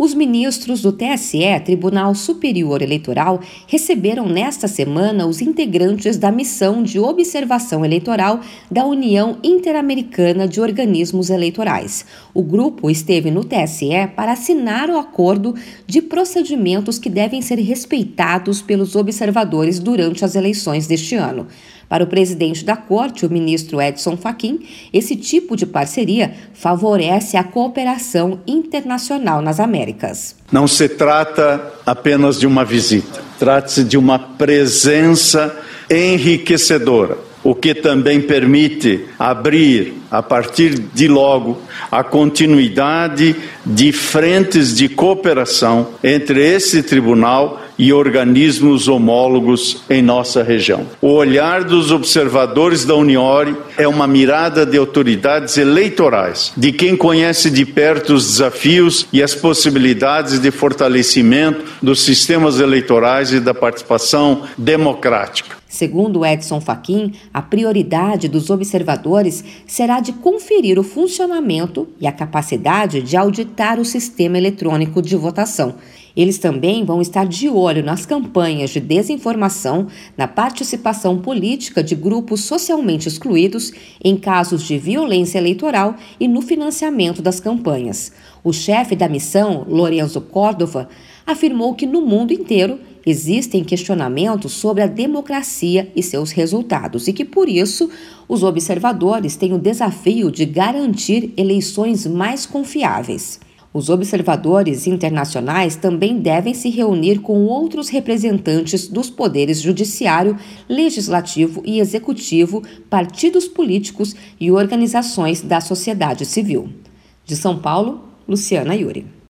Os ministros do TSE, Tribunal Superior Eleitoral, receberam nesta semana os integrantes da missão de observação eleitoral da União Interamericana de Organismos Eleitorais. O grupo esteve no TSE para assinar o acordo de procedimentos que devem ser respeitados pelos observadores durante as eleições deste ano. Para o presidente da corte, o ministro Edson Fachin, esse tipo de parceria favorece a cooperação internacional nas Américas. Não se trata apenas de uma visita, trata-se de uma presença enriquecedora, o que também permite abrir, a partir de logo, a continuidade de frentes de cooperação entre esse tribunal e organismos homólogos em nossa região. O olhar dos observadores da Uniore é uma mirada de autoridades eleitorais, de quem conhece de perto os desafios e as possibilidades de fortalecimento dos sistemas eleitorais e da participação democrática. Segundo Edson Fachin, a prioridade dos observadores será de conferir o funcionamento e a capacidade de auditar o sistema eletrônico de votação. Eles também vão estar de olho nas campanhas de desinformação, na participação política de grupos socialmente excluídos, em casos de violência eleitoral e no financiamento das campanhas. O chefe da missão, Lorenzo Córdova, afirmou que no mundo inteiro existem questionamentos sobre a democracia e seus resultados e que, por isso, os observadores têm o desafio de garantir eleições mais confiáveis. Os observadores internacionais também devem se reunir com outros representantes dos poderes judiciário, legislativo e executivo, partidos políticos e organizações da sociedade civil. De São Paulo, Luciana Yuri.